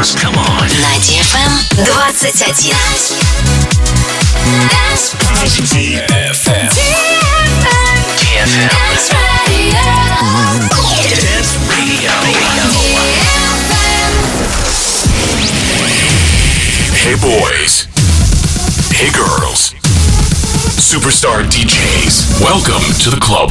dance. Come on. На DFM 21. Dance DFM. DFM. Dance Radio. Dance Radio. Hey boys. Hey girls. Superstar DJs. Welcome to the club.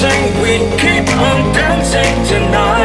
Dancing, we keep on dancing tonight.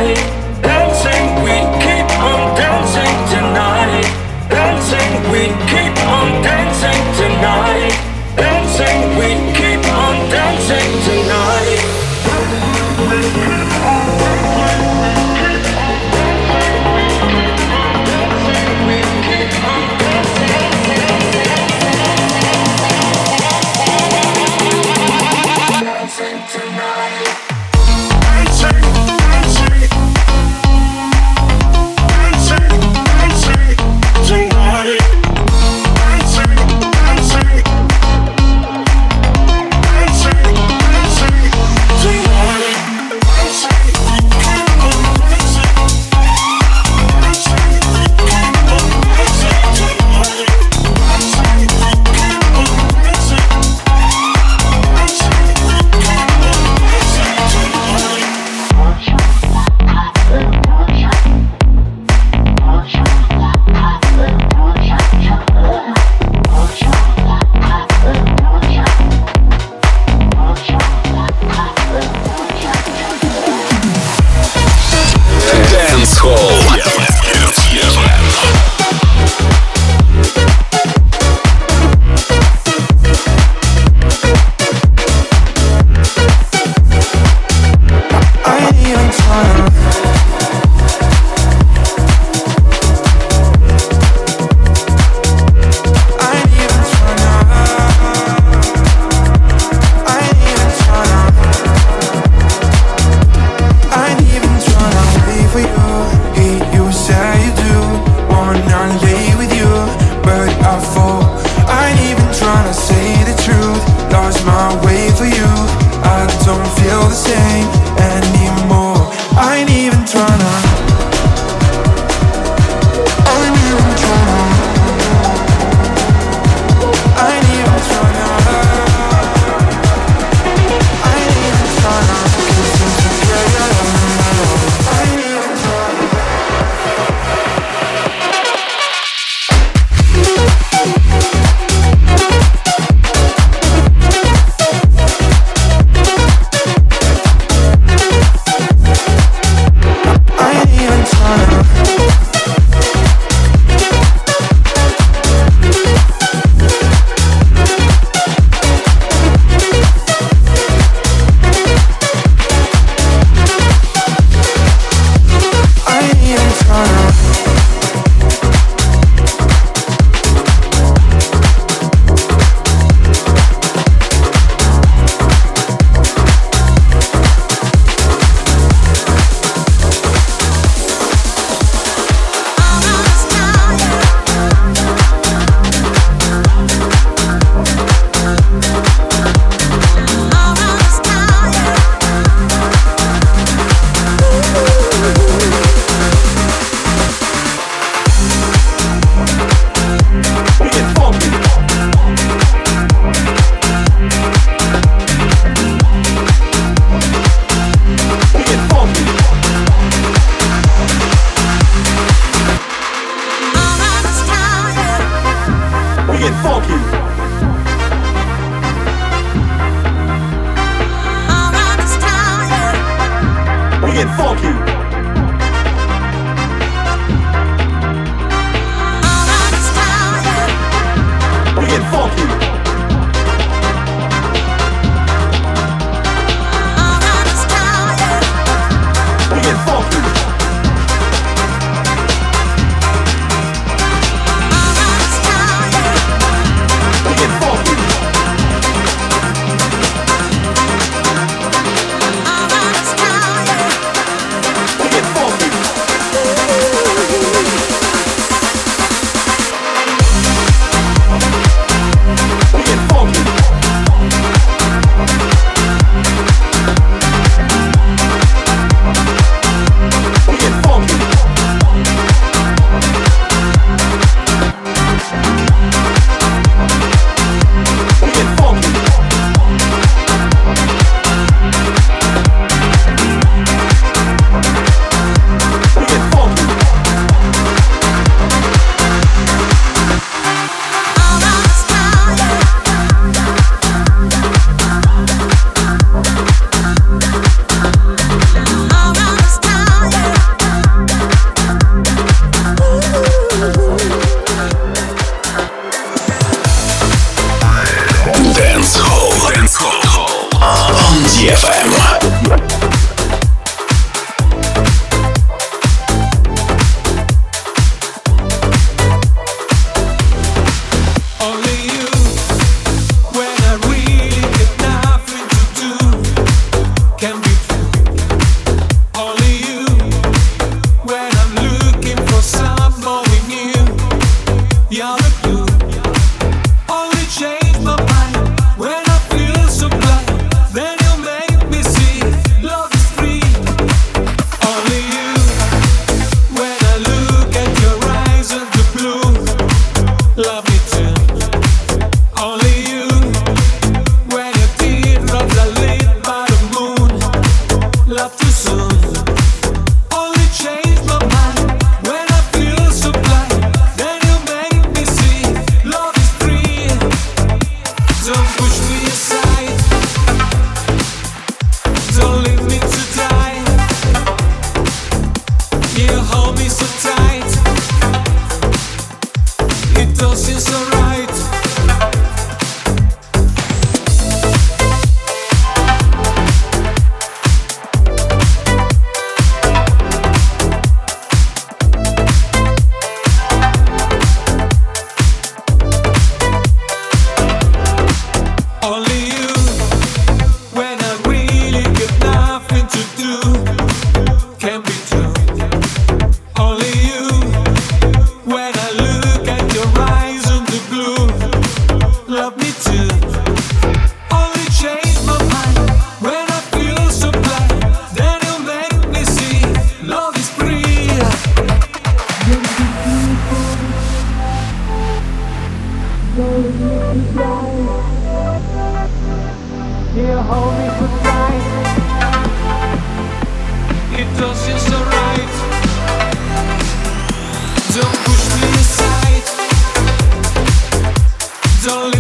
don't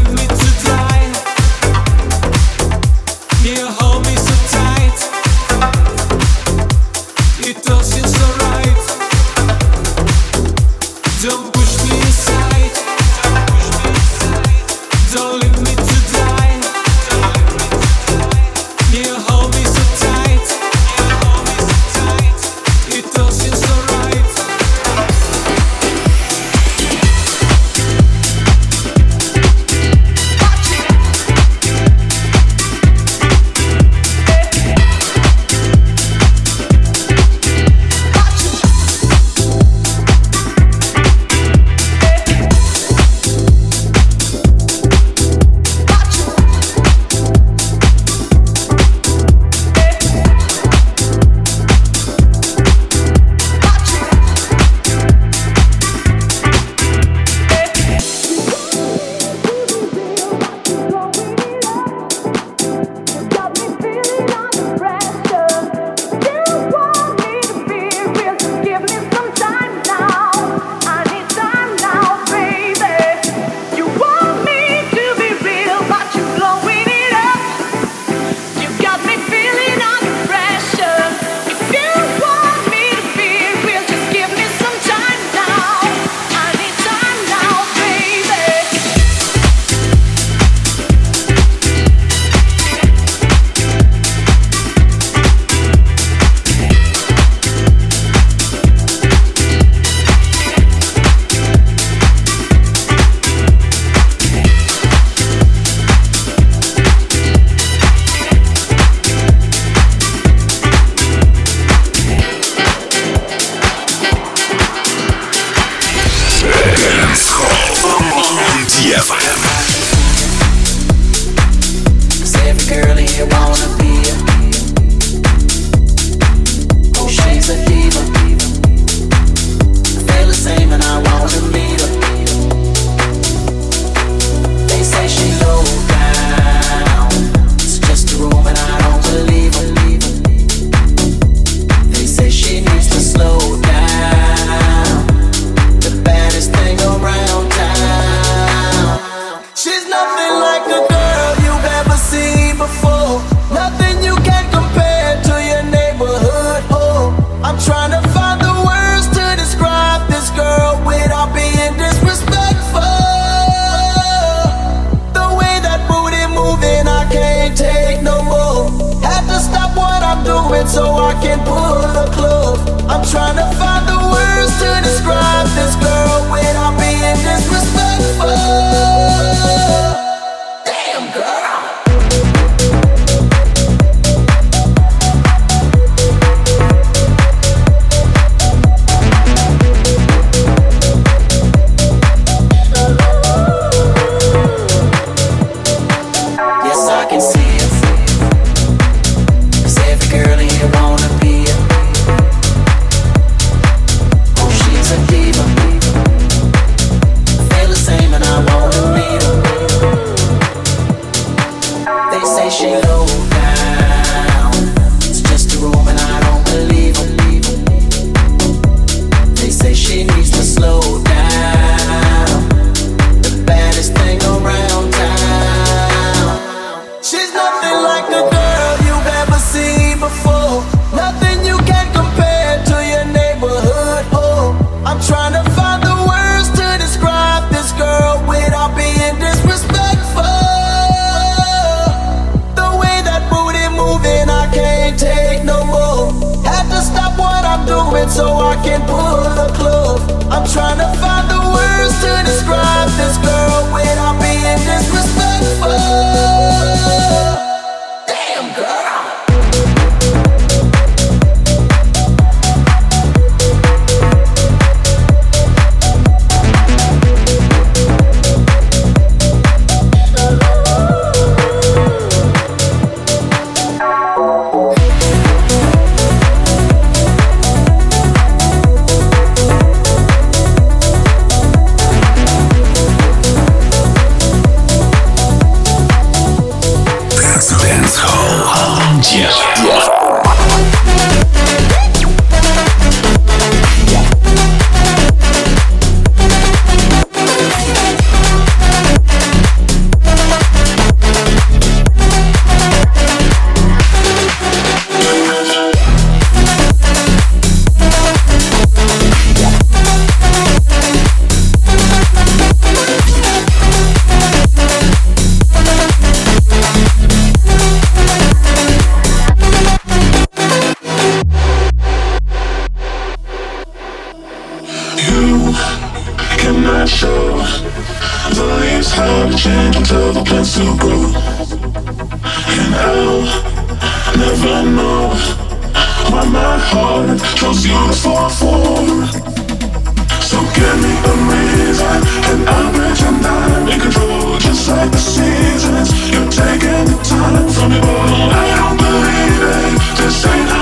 without being disrespectful. I know Why my heart chose you for form So give me a reason And I'll pretend I'm in control Just like the seasons. You're taking the time from me all I don't believe it. This ain't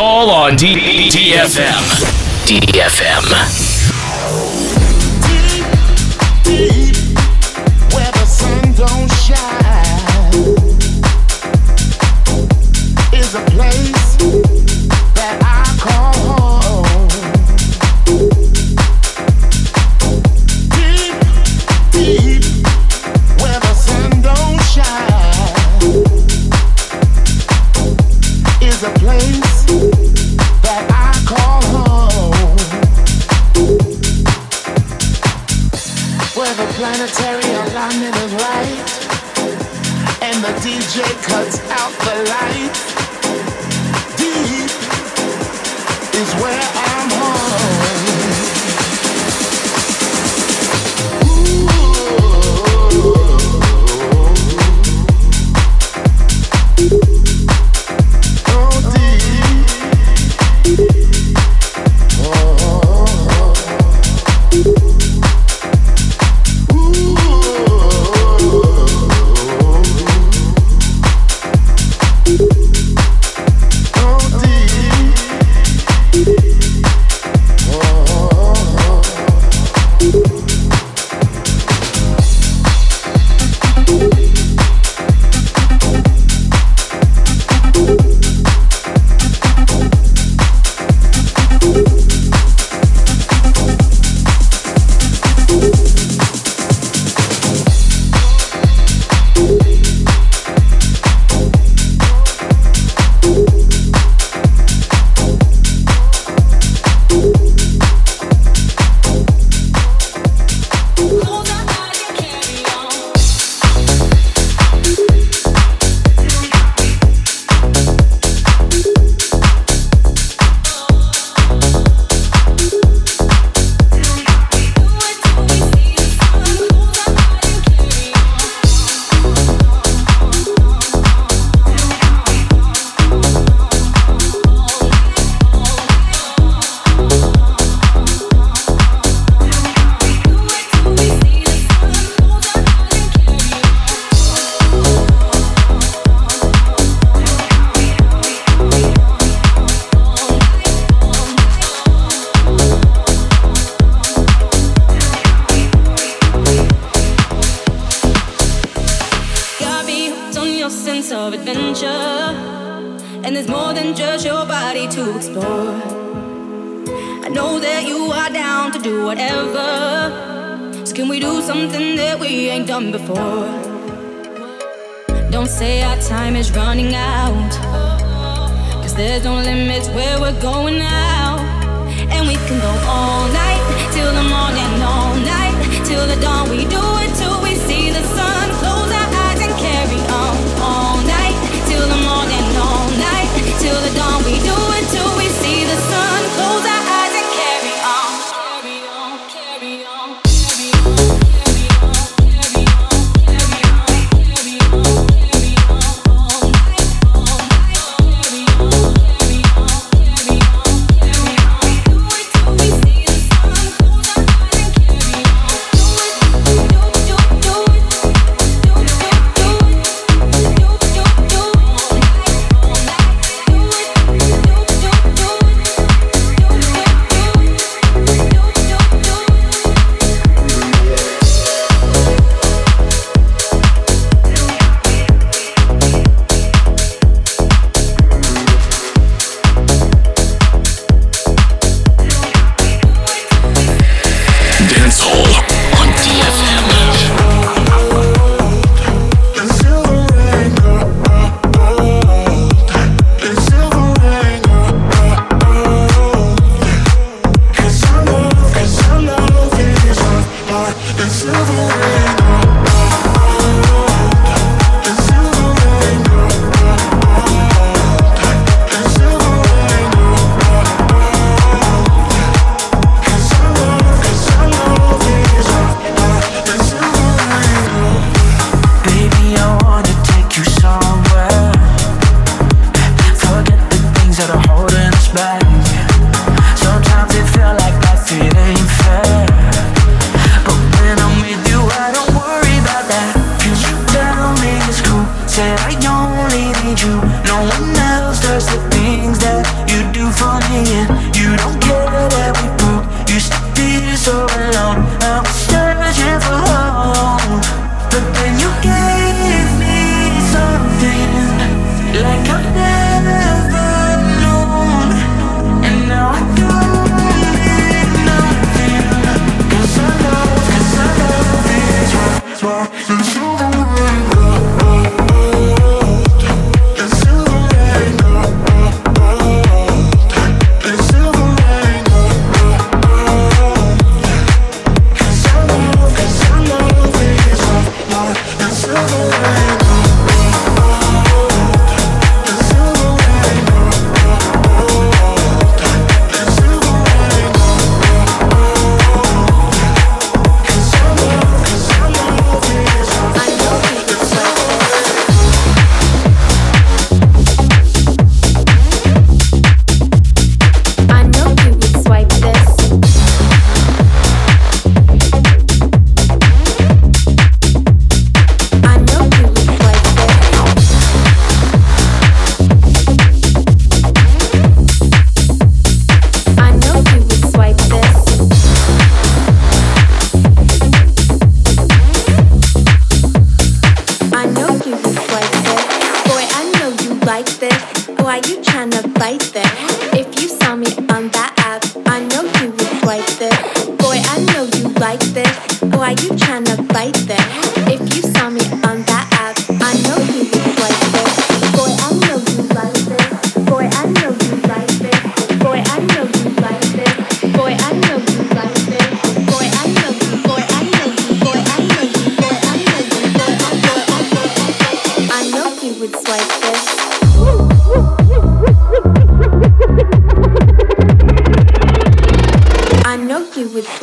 on D- DFM.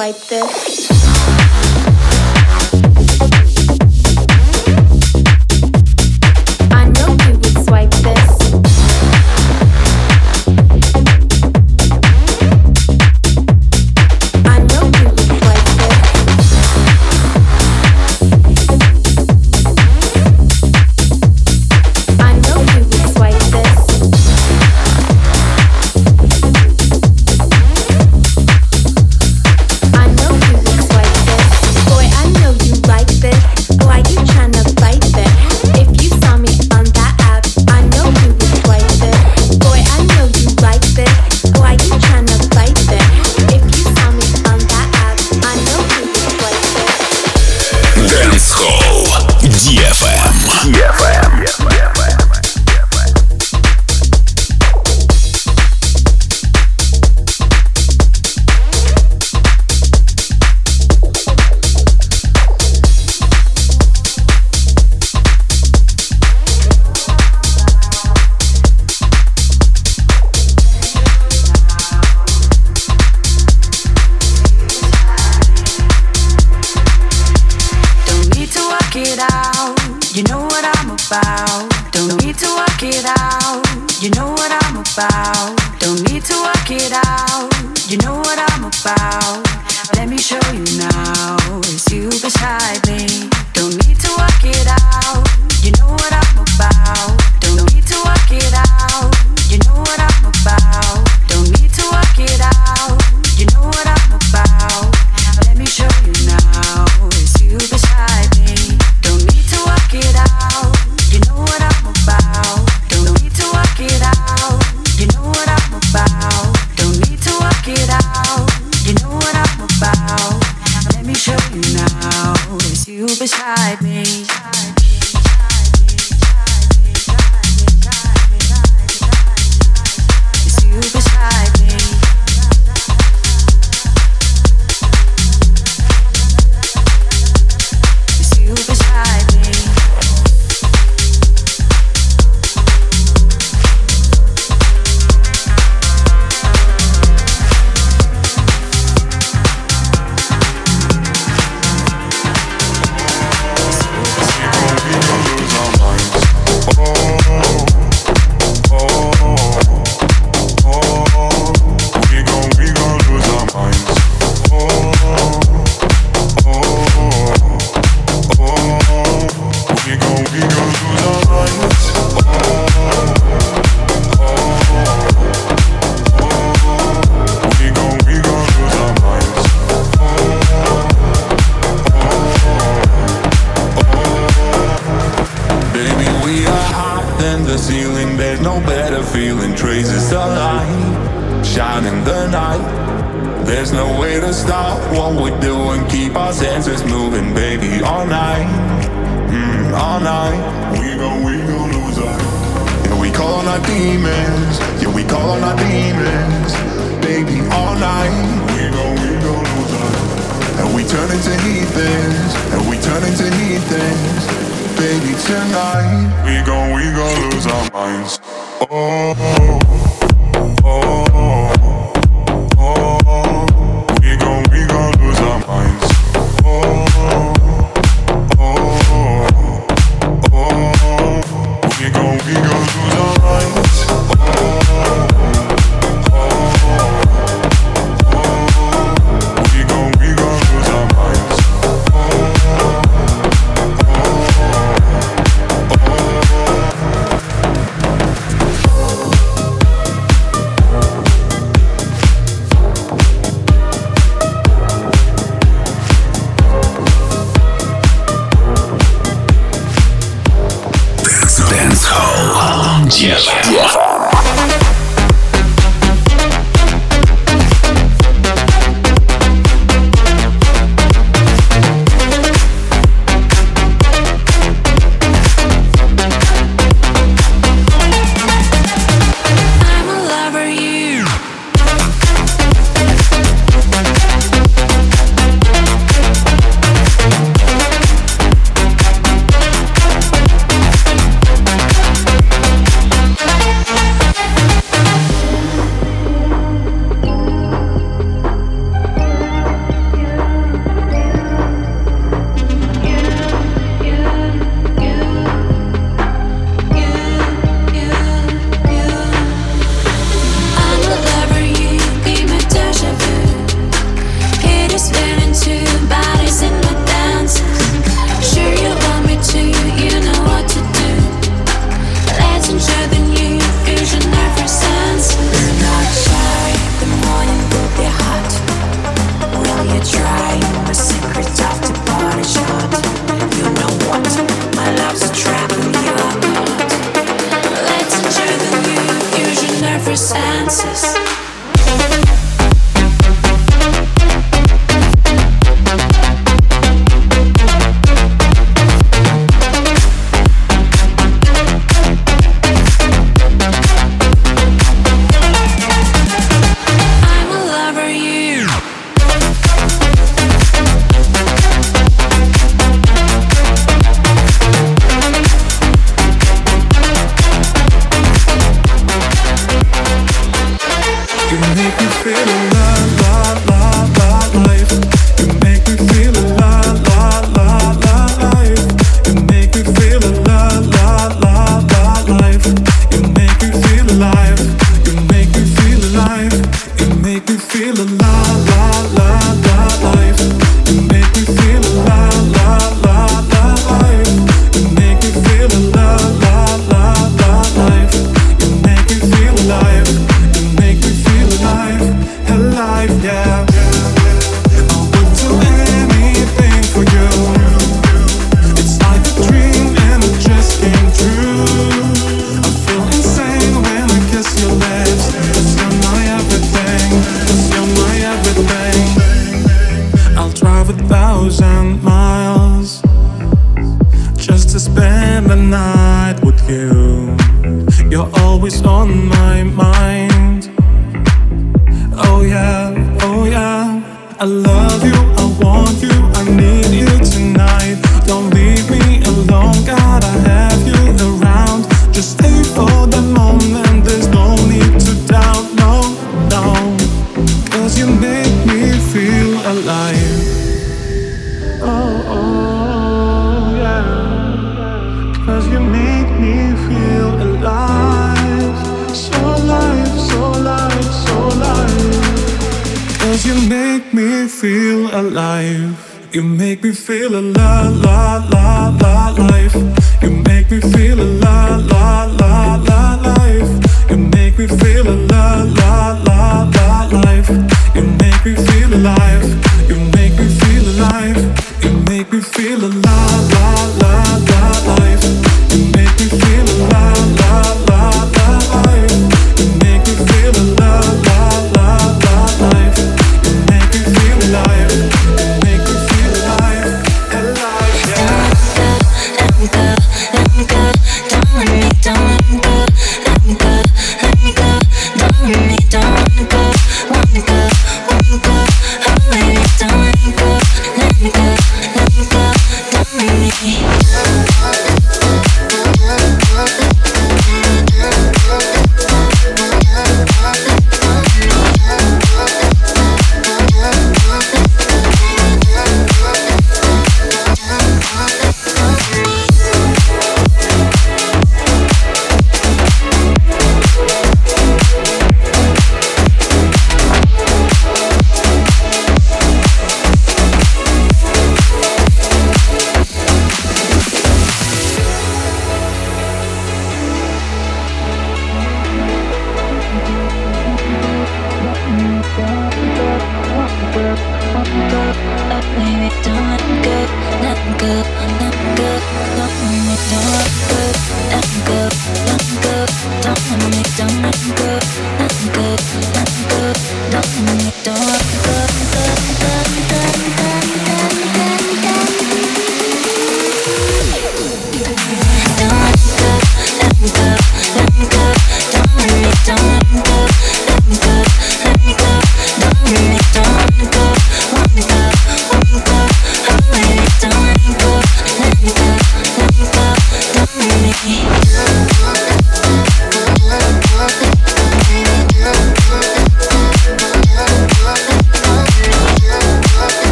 Swipe this. Alive